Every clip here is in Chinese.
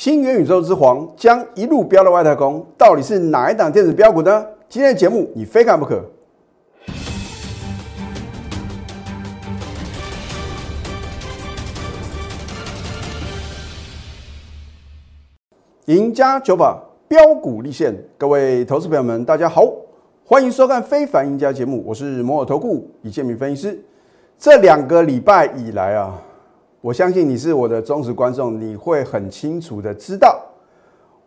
新元宇宙之皇将一路飙到外太空，到底是哪一档电子标股呢？今天的节目你非看不可。赢家九法标股立现，各位投资朋友们，大家好，欢迎收看《非凡赢家》节目，我是摩尔投顾李建明分析师。这两个礼拜以来啊，我相信你是我的忠实观众，你会很清楚的知道，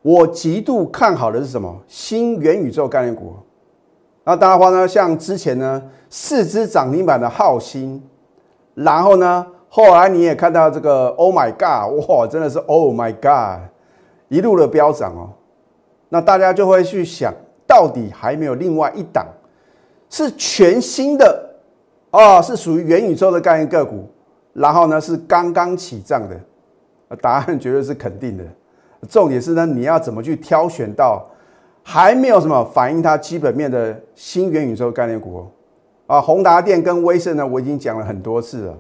我极度看好的是什么？新元宇宙概念股。那当然话呢，像之前呢，四只涨停板的浩鑫，然后呢，后来你也看到这个，Oh my God，哇，真的是 Oh my God。一路的飙涨哦，那大家就会去想到底还没有另外一档是全新的哦，是属于元宇宙的概念个股，然后呢是刚刚起涨的，答案绝对是肯定的。重点是呢，你要怎么去挑选到还没有什么反映它基本面的新元宇宙概念股？啊，宏达电跟威盛呢，我已经讲了很多次了，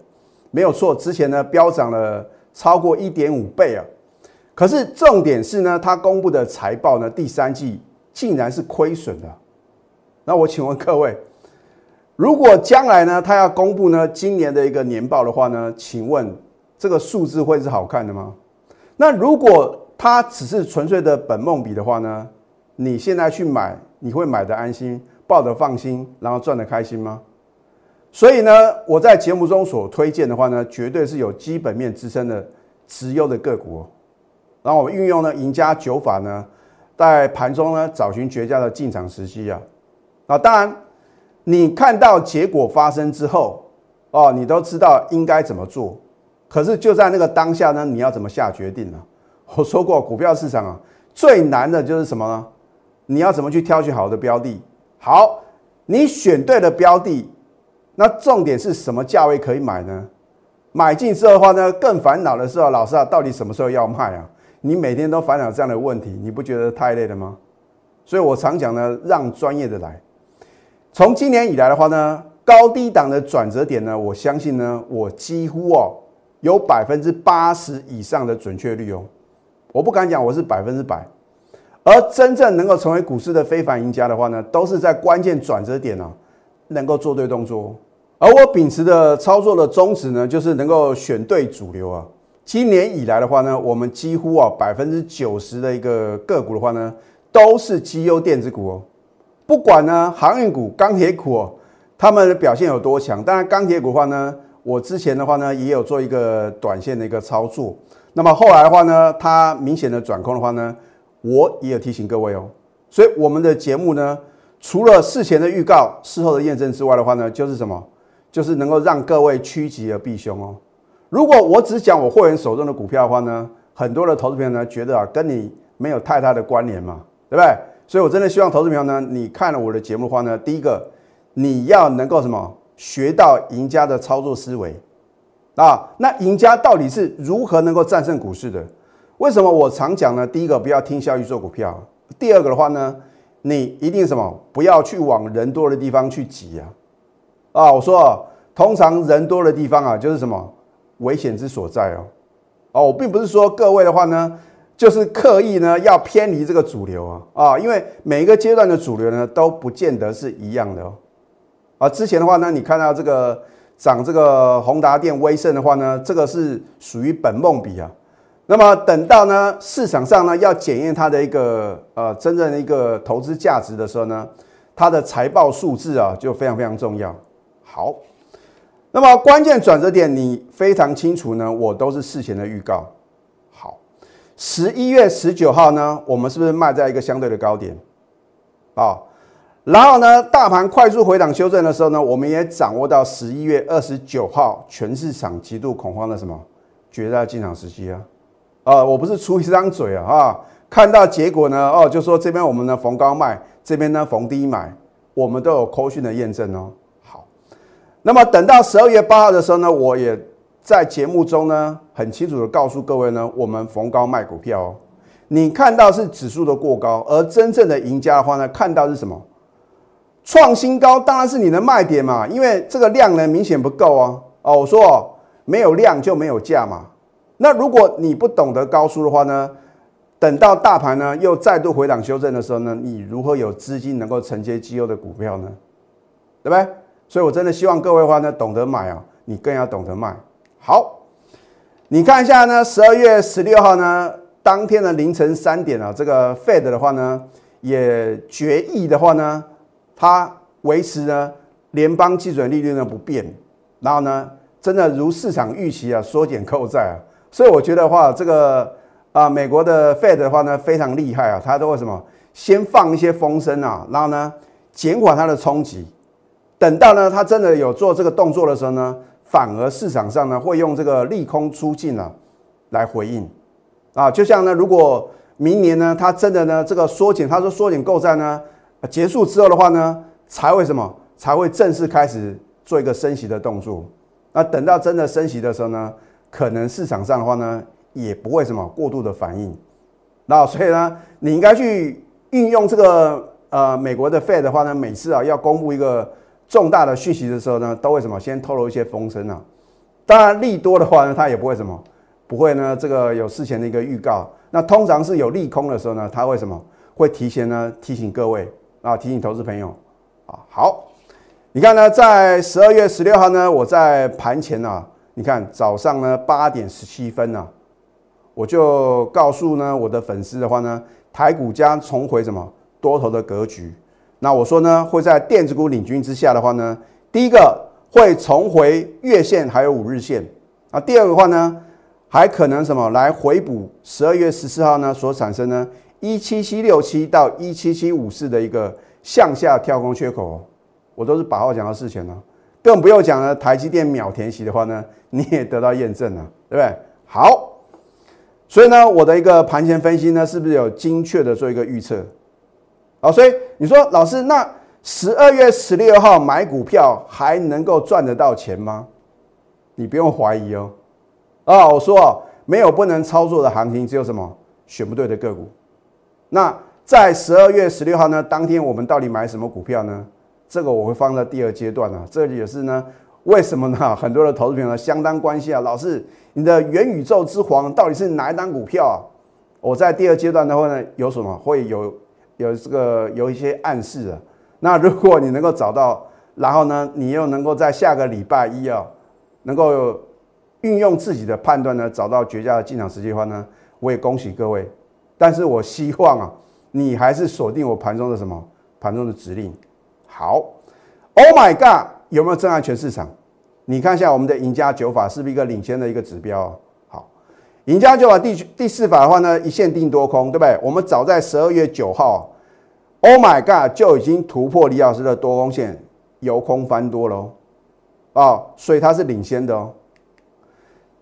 没有错，之前呢飙涨了超过一点五倍啊。可是重点是呢，他公布的财报呢，第三季竟然是亏损的。那我请问各位，如果将来呢，他要公布呢今年的一个年报的话呢，请问这个数字会是好看的吗？那如果他只是纯粹的本梦比的话呢，你现在去买，你会买的安心，抱得放心，然后赚得开心吗？所以呢，我在节目中所推荐的话呢，绝对是有基本面支撑的持优的个股。然后我运用呢赢家九法呢，在盘中呢找寻绝佳的进场时机啊。那，当然你看到结果发生之后，哦，你都知道应该怎么做。可是就在那个当下呢，你要怎么下决定呢？我说过，股票市场啊，最难的就是什么呢？你要怎么去挑选好的标的？好，你选对了标的，那重点是什么价位可以买呢？买进之后的话呢，更烦恼的是啊，老师啊，到底什么时候要卖啊？你每天都烦恼这样的问题，你不觉得太累了吗？所以我常讲呢，让专业的来。从今年以来的话呢，高低档的转折点呢，我相信呢，我几乎哦有百分之八十以上的准确率哦。我不敢讲我是百分之百，而真正能够成为股市的非凡赢家的话呢，都是在关键转折点啊，能够做对动作。而我秉持的操作的宗旨呢，就是能够选对主流啊。今年以来的话呢，我们几乎啊百分之九十的一个个股的话呢，都是绩优电子股哦。不管呢航运股、钢铁股哦，他们的表现有多强。当然钢铁股的话呢，我之前的话呢也有做一个短线的一个操作。那么后来的话呢，它明显的转空的话呢，我也有提醒各位哦。所以我们的节目呢，除了事前的预告、事后的验证之外的话呢，就是什么？就是能够让各位趋吉而避凶哦。如果我只讲我会员手中的股票的话呢，很多的投资朋友呢觉得啊，跟你没有太大的关联嘛，对不对？所以我真的希望投资朋友呢，你看了我的节目的话呢，第一个你要能够什么学到赢家的操作思维啊？那赢家到底是如何能够战胜股市的？为什么我常讲呢？第一个不要听消息做股票，第二个的话呢，你一定什么不要去往人多的地方去挤啊！啊，我说，通常人多的地方啊，就是什么？危险之所在哦，哦，我并不是说各位的话呢，就是刻意呢要偏离这个主流啊啊，因为每一个阶段的主流呢都不见得是一样的哦。啊，之前的话呢，你看到这个涨这个宏达电、威盛的话呢，这个是属于本梦比啊。那么等到呢市场上呢要检验它的一个呃真正的一个投资价值的时候呢，它的财报数字啊就非常非常重要。好。那么关键转折点，你非常清楚呢，我都是事前的预告。十一月十九号呢，我们是不是卖在一个相对的高点？啊，然后呢，大盘快速回档修正的时候呢，我们也掌握到十一月二十九号全市场极度恐慌的什么绝大进场时机啊？啊，我不是出一张嘴啊，啊，看到结果呢，哦，就说这边我们呢逢高卖，这边呢逢低买，我们都有扣讯的验证哦。好那么等到十二月八号的时候呢，我也在节目中呢很清楚的告诉各位呢，我们逢高卖股票哦。你看到是指数的过高，而真正的赢家的话呢，看到是什么？创新高当然是你的卖点嘛，因为这个量呢明显不够啊。哦，我说哦，没有量就没有价嘛。那如果你不懂得高数的话呢，等到大盘呢又再度回档修正的时候呢，你如何有资金能够承接绩优的股票呢？对不对？所以我真的希望各位话呢，懂得买啊，你更要懂得卖。好，你看一下呢，十二月十六号呢，当天的凌晨三点啊，这个 Fed 的话呢，也决议的话呢，它维持呢联邦基准利率呢不变，然后呢，真的如市场预期啊，缩减购债啊，所以我觉得话，这个啊，美国的 Fed 的话呢，非常厉害啊，它都会什么先放一些风声啊，然后呢，减缓它的冲击。等到呢，他真的有做这个动作的时候呢，反而市场上呢会用这个利空出尽啊来回应啊，就像呢，如果明年呢，他真的呢这个缩减，他说缩减购债呢结束之后的话呢，才会什么才会正式开始做一个升息的动作。那等到真的升息的时候呢，可能市场上的话呢也不会什么过度的反应。那所以呢，你应该去运用这个呃美国的 Fed 的话呢，每次啊要公布一个。重大的讯息的时候呢，都会什么？先透露一些风声啊。当然利多的话呢，它也不会什么，不会呢。这个有事前的一个预告。那通常是有利空的时候呢，它会什么？会提前呢提醒各位啊，提醒投资朋友啊。好，你看呢，在十二月十六号呢，我在盘前呢，你看早上呢八点十七分呢，我就告诉呢我的粉丝的话呢，台股将重回什么多头的格局。那我说呢，会在电子股领军之下的话呢，第一个会重回月线还有五日线啊，第二个话呢，还可能什么来回补十二月十四号呢所产生呢一七七六七到一七七五四的一个向下跳空缺口，我都是把话讲到事前了，更不用讲了。台积电秒填息的话呢，你也得到验证了，对不对？好，所以呢，我的一个盘前分析呢，是不是有精确的做一个预测？好，所以你说老师，那十二月十六号买股票还能够赚得到钱吗？你不用怀疑哦。啊，我说哦没有不能操作的行情，只有什么选不对的个股。那在十二月十六号呢，当天我们到底买什么股票呢？这个我会放在第二阶段呢。这里也是呢，为什么呢？很多的投资朋友相当关心啊，老师，你的元宇宙之皇到底是哪一档股票啊？我在第二阶段的话呢，有什么会有？有这个有一些暗示啊，那如果你能够找到，然后呢，你又能够在下个礼拜一啊，能够运用自己的判断呢，找到绝佳的进场时机的话呢，我也恭喜各位。但是我希望啊，你还是锁定我盘中的什么盘中的指令。好，Oh my God，有没有震撼全市场？你看一下我们的赢家九法是不是一个领先的一个指标？赢家就把第第四法的话呢，一线定多空，对不对？我们早在十二月九号，Oh my God，就已经突破李老师的多空线，由空翻多喽，啊，所以它是领先的哦。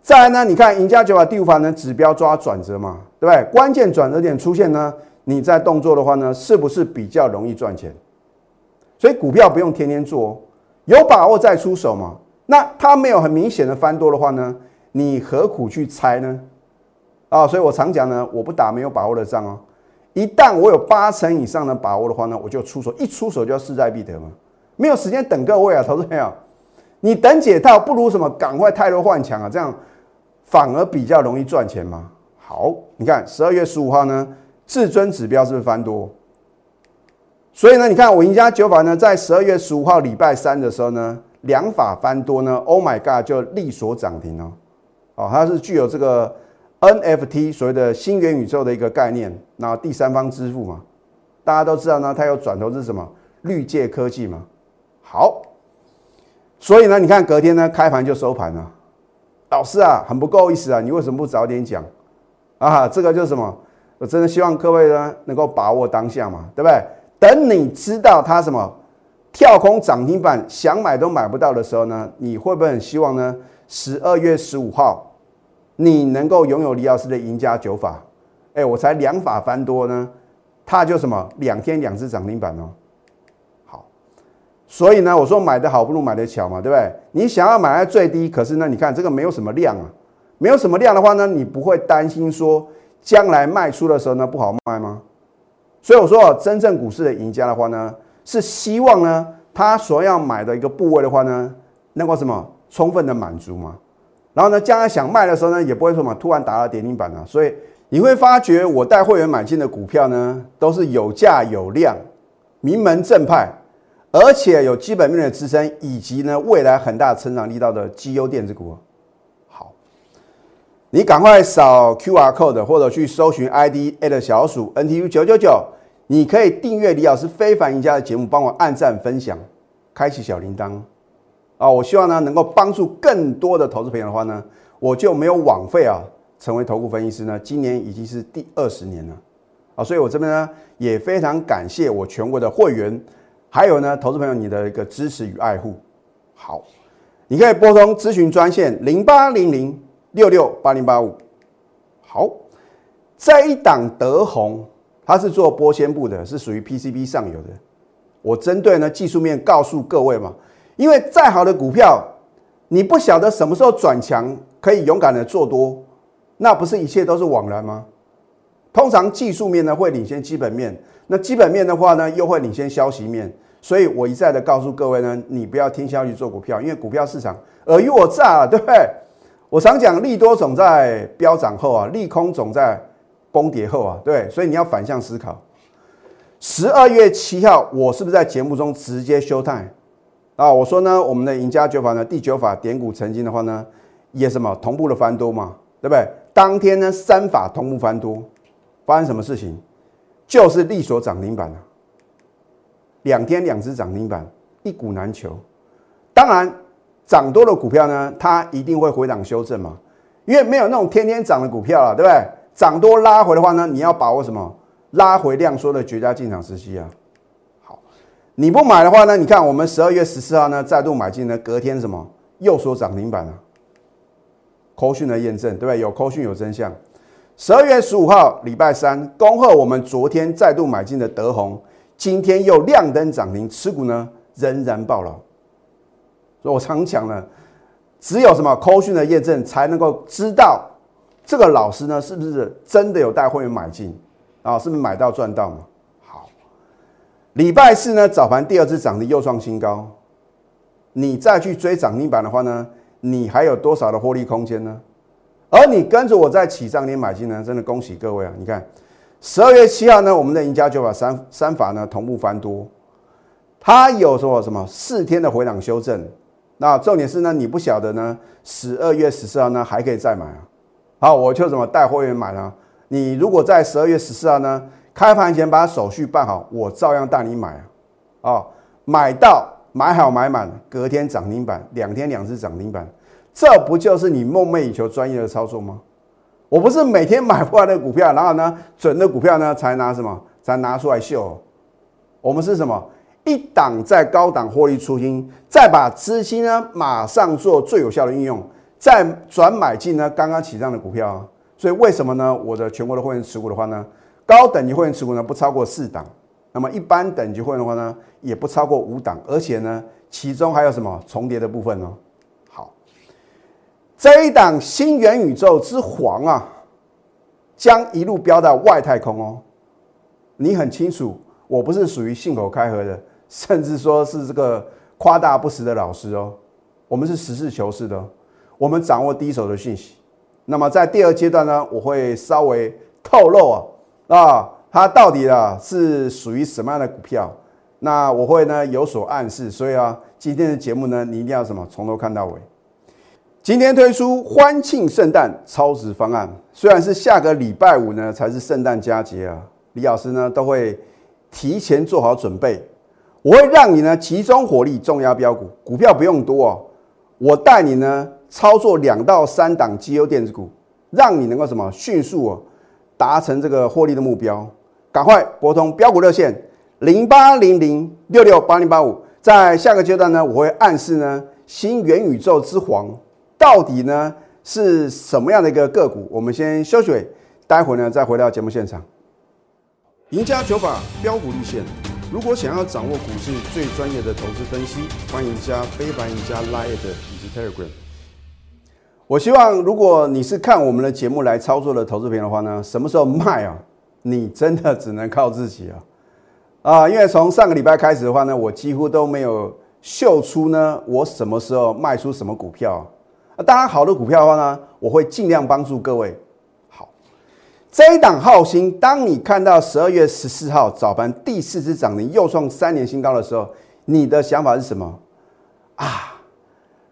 再来呢，你看赢家九法第五法呢，指标抓转折嘛，对不对？关键转折点出现呢，你在动作的话呢，是不是比较容易赚钱？所以股票不用天天做，有把握再出手嘛。那它没有很明显的翻多的话呢，你何苦去猜呢？啊，所以我常讲呢，我不打没有把握的仗哦。一旦我有八成以上的把握的话呢，我就出手，一出手就要势在必得嘛。没有时间等各位啊，投资朋友，你等解套不如什么赶快泰弱换强啊，这样反而比较容易赚钱嘛。好，你看十二月十五号呢，至尊指标是不是翻多？所以呢，你看我赢家九法呢，在十二月十五号礼拜三的时候呢，两法翻多呢，Oh my God，就力所涨停哦。哦，它是具有这个。NFT 所谓的新元宇宙的一个概念，那第三方支付嘛，大家都知道呢，它有转投资什么绿界科技嘛。好，所以呢，你看隔天呢开盘就收盘了。老师啊，很不够意思啊，你为什么不早点讲啊？这个就是什么？我真的希望各位呢能够把握当下嘛，对不对？等你知道它什么跳空涨停板，想买都买不到的时候呢，你会不会很希望呢？十二月十五号。你能够拥有李老师的赢家九法，哎，我才两法翻多呢，他就什么两天两只涨停板哦。好，所以呢，我说买的好不如买的巧嘛，对不对？你想要买在最低，可是呢，你看这个没有什么量啊，没有什么量的话呢，你不会担心说将来卖出的时候呢不好卖吗？所以我说，真正股市的赢家的话呢，是希望呢他所要买的一个部位的话呢，能够什么充分的满足吗。然后呢，将来想卖的时候呢，也不会说嘛，突然打了跌停板啊。所以你会发觉我带会员买进的股票呢，都是有价有量、名门正派，而且有基本面的支撑，以及呢未来很大成长力道的绩优电子股。好，你赶快扫 Q R code 或者去搜寻 ID a 小鼠 N T U 九九九，你可以订阅李老师非凡赢家的节目，帮我按赞分享，开启小铃铛啊！我希望呢能够帮助更多的投资朋友的话呢，我就没有枉费啊。成为投顾分析师呢，今年已经是第二十年了啊，所以我这边呢也非常感谢我全国的会员，还有呢投资朋友你的一个支持与爱护。好，你可以拨通咨询专线零八零零六六八零八五。好，这一档德宏，它是做玻纤布的，是属于 PCB 上游的。我针对呢技术面告诉各位嘛，因为再好的股票，你不晓得什么时候转强，可以勇敢的做多。那不是一切都是枉然吗？通常技术面呢会领先基本面，那基本面的话呢又会领先消息面，所以我一再的告诉各位呢，你不要听消息做股票，因为股票市场尔虞我诈啊，对不对？我常讲利多总在飙涨后啊，利空总在崩跌后啊，对，所以你要反向思考。十二月七号，我是不是在节目中直接休态啊？我说呢，我们的赢家九法呢，第九法点股成金的话呢，也什么同步的翻多嘛，对不对？当天呢，三法同步翻多，发生什么事情？就是利索涨停板了。两天两只涨停板，一股难求。当然，涨多的股票呢，它一定会回档修正嘛，因为没有那种天天涨的股票了，对不对？涨多拉回的话呢，你要把握什么？拉回量缩的绝佳进场时机啊。你不买的话呢，你看我们十二月十四号呢再度买进呢，隔天什么又说涨停板了。扣讯的验证，对不对？有扣讯有真相。十二月十五号，礼拜三，恭贺我们昨天再度买进的德宏，今天又亮灯涨停，持股呢仍然爆了。所以我常讲呢，只有什么扣讯的验证，才能够知道这个老师呢是不是真的有带会员买进啊？是不是买到赚到嘛？礼拜四呢早盘第二次涨停又创新高，你再去追涨停板的话呢？你还有多少的获利空间呢？而你跟着我在起涨点买进呢，真的恭喜各位啊！你看，十二月七号呢，我们的赢家就把三三法呢同步翻多，它有说什么四天的回档修正。那重点是呢，你不晓得呢，十二月十四号呢还可以再买啊。好，我就怎么带会员买呢？你如果在十二月十四号呢开盘前把手续办好，我照样带你买啊。啊，买到。买好买满，隔天涨停板，两天两次涨停板，这不就是你梦寐以求专业的操作吗？我不是每天买不完的股票，然后呢，准的股票呢才拿什么，才拿出来秀。我们是什么？一档在高档获利出金，再把资金呢马上做最有效的运用，再转买进呢刚刚起涨的股票。所以为什么呢？我的全国的会员持股的话呢，高等级会员持股呢不超过四档。那么一般等级会员的话呢，也不超过五档，而且呢，其中还有什么重叠的部分呢？好，这一档新元宇宙之皇啊，将一路飙到外太空哦。你很清楚，我不是属于信口开河的，甚至说是这个夸大不实的老师哦。我们是实事求是的，我们掌握第一手的讯息。那么在第二阶段呢，我会稍微透露啊啊。它到底啊是属于什么样的股票？那我会呢有所暗示，所以啊，今天的节目呢，你一定要什么从头看到尾。今天推出欢庆圣诞超值方案，虽然是下个礼拜五呢才是圣诞佳节啊，李老师呢都会提前做好准备，我会让你呢集中火力重压标股，股票不用多哦，我带你呢操作两到三档绩优电子股，让你能够什么迅速哦达成这个获利的目标。赶快拨通标股热线零八零零六六八零八五，在下个阶段呢，我会暗示呢新元宇宙之皇到底呢是什么样的一个个股？我们先休息，待会呢再回到节目现场。赢家九法标股立线，如果想要掌握股市最专业的投资分析，欢迎加非凡、赢家 Line 以及 Telegram。我希望如果你是看我们的节目来操作的投资品的话呢，什么时候卖啊？你真的只能靠自己啊！啊，因为从上个礼拜开始的话呢，我几乎都没有秀出呢，我什么时候卖出什么股票啊？当然，好的股票的话呢，我会尽量帮助各位。好，这一档浩星，当你看到十二月十四号早盘第四只涨停又创三年新高的时候，你的想法是什么？啊，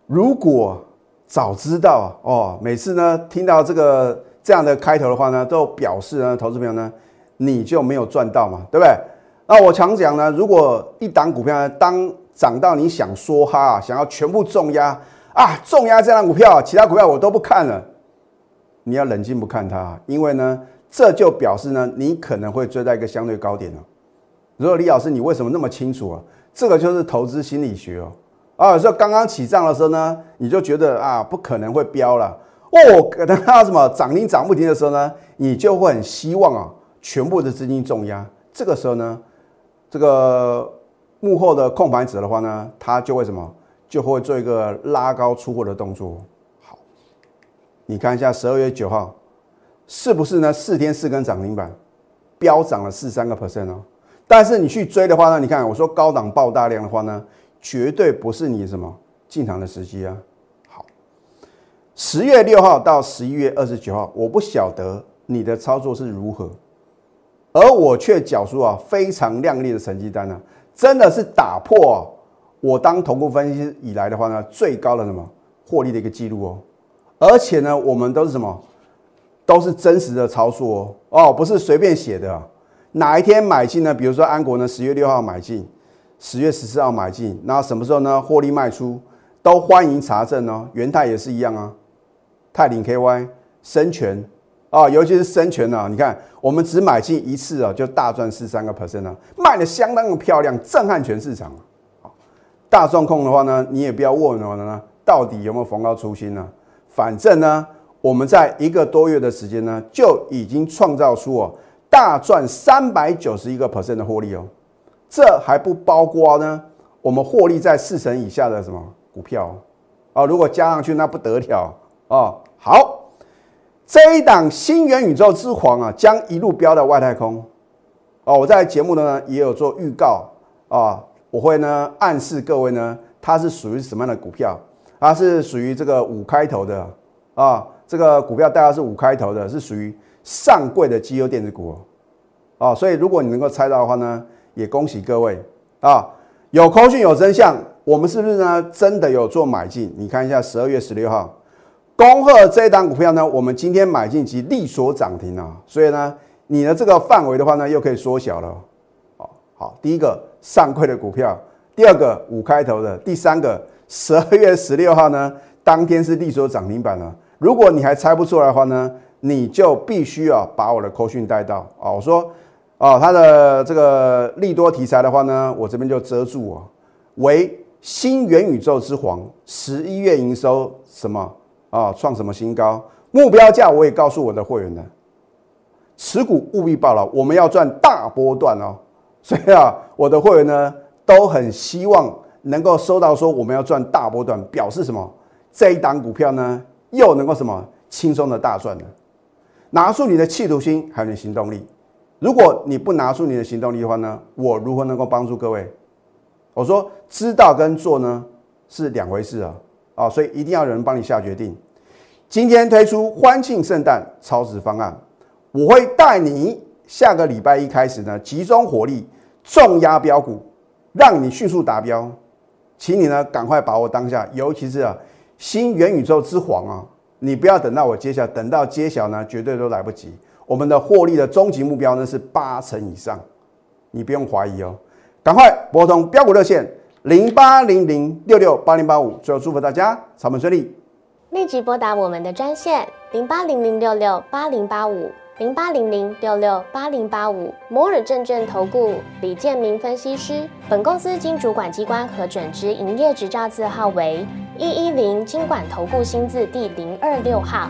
如果早知道哦，每次呢听到这个这样的开头的话呢，都表示呢，投资朋友呢你就没有赚到嘛，对不对？那我常讲呢，如果一档股票呢，当涨到你想说哈，想要全部重压啊，重压这档股票，其他股票我都不看了。你要冷静不看它，因为呢，这就表示呢，你可能会追在一个相对高点了。如果李老师，你为什么那么清楚啊？这个就是投资心理学哦。啊，有时候刚刚起涨的时候呢，你就觉得啊，不可能会飙了哦。等到什么涨停涨不停的时候呢，你就会很希望啊，全部的资金重压。这个时候呢，这个幕后的控盘者的话呢，他就会什么，就会做一个拉高出货的动作。好你看一下十二月九号，是不是呢？四天四根涨停板，飙涨了四三个 percent 哦。但是你去追的话呢，你看我说高档爆大量的话呢，绝对不是你什么进场的时机啊。好，十月六号到十一月二十九号，我不晓得你的操作是如何，而我却缴出啊非常亮丽的成绩单呢，真的是打破我当同步分析以来的话呢最高的什么获利的一个记录哦。而且呢，我们都是什么？都是真实的操作哦，哦，不是随便写的。哪一天买进呢？比如说安国呢，十月六号买进，十月十四号买进，那什么时候呢？获利卖出，都欢迎查证哦。元泰也是一样啊，泰林 KY、深全啊，尤其是深全啊，你看我们只买进一次啊，就大赚四三个 percent 啊，卖的相当的漂亮，震撼全市场。好，大状控的话呢，你也不要问我呢，到底有没有逢高出新呢？反正呢，我们在一个多月的时间呢，就已经创造出哦大赚三百九十一个 percent 的获利哦，这还不包括呢，我们获利在四成以下的什么股票啊？如果加上去那不得了啊！好，这一档新元宇宙之皇啊，将一路飙到外太空哦。我在节目呢也有做预告啊，我会呢暗示各位呢，它是属于什么样的股票？它是属于这个五开头的啊，这个股票大概是五开头的，是属于上柜的绩优电子股哦，所以如果你能够猜到的话呢，也恭喜各位啊，有空讯有真相，我们是不是呢？真的有做买进？你看一下十二月十六号，恭贺这一档股票呢，我们今天买进即利所涨停啊，所以呢，你的这个范围的话呢，又可以缩小了哦。好，第一个上柜的股票，第二个五开头的，第三个。十二月十六号呢，当天是利索涨停板了。如果你还猜不出来的话呢，你就必须啊把我的扣讯带到啊。我说啊，它的这个利多题材的话呢，我这边就遮住啊，为新元宇宙之皇，十一月营收什么啊创什么新高，目标价我也告诉我的会员的，持股务必报了，我们要赚大波段哦。所以啊，我的会员呢都很希望。能够收到说我们要赚大波段，表示什么？这一档股票呢，又能够什么轻松的大赚呢？拿出你的企图心，还有你行动力。如果你不拿出你的行动力的话呢，我如何能够帮助各位？我说知道跟做呢是两回事啊啊，所以一定要有人帮你下决定。今天推出欢庆圣诞超值方案，我会带你下个礼拜一开始呢，集中火力重压标股，让你迅速达标。请你呢赶快把握当下，尤其是啊新元宇宙之皇啊，你不要等到我揭晓，等到揭晓呢绝对都来不及。我们的获利的终极目标呢是八成以上，你不用怀疑哦，赶快拨通标股热线零八零零六六八零八五，最后祝福大家操盘顺利，立即拨打我们的专线零八零零六六八零八五。零八零零六六八零八五摩尔证券投顾李建明分析师，本公司经主管机关核准之营业执照字号为一一零金管投顾新字第零二六号。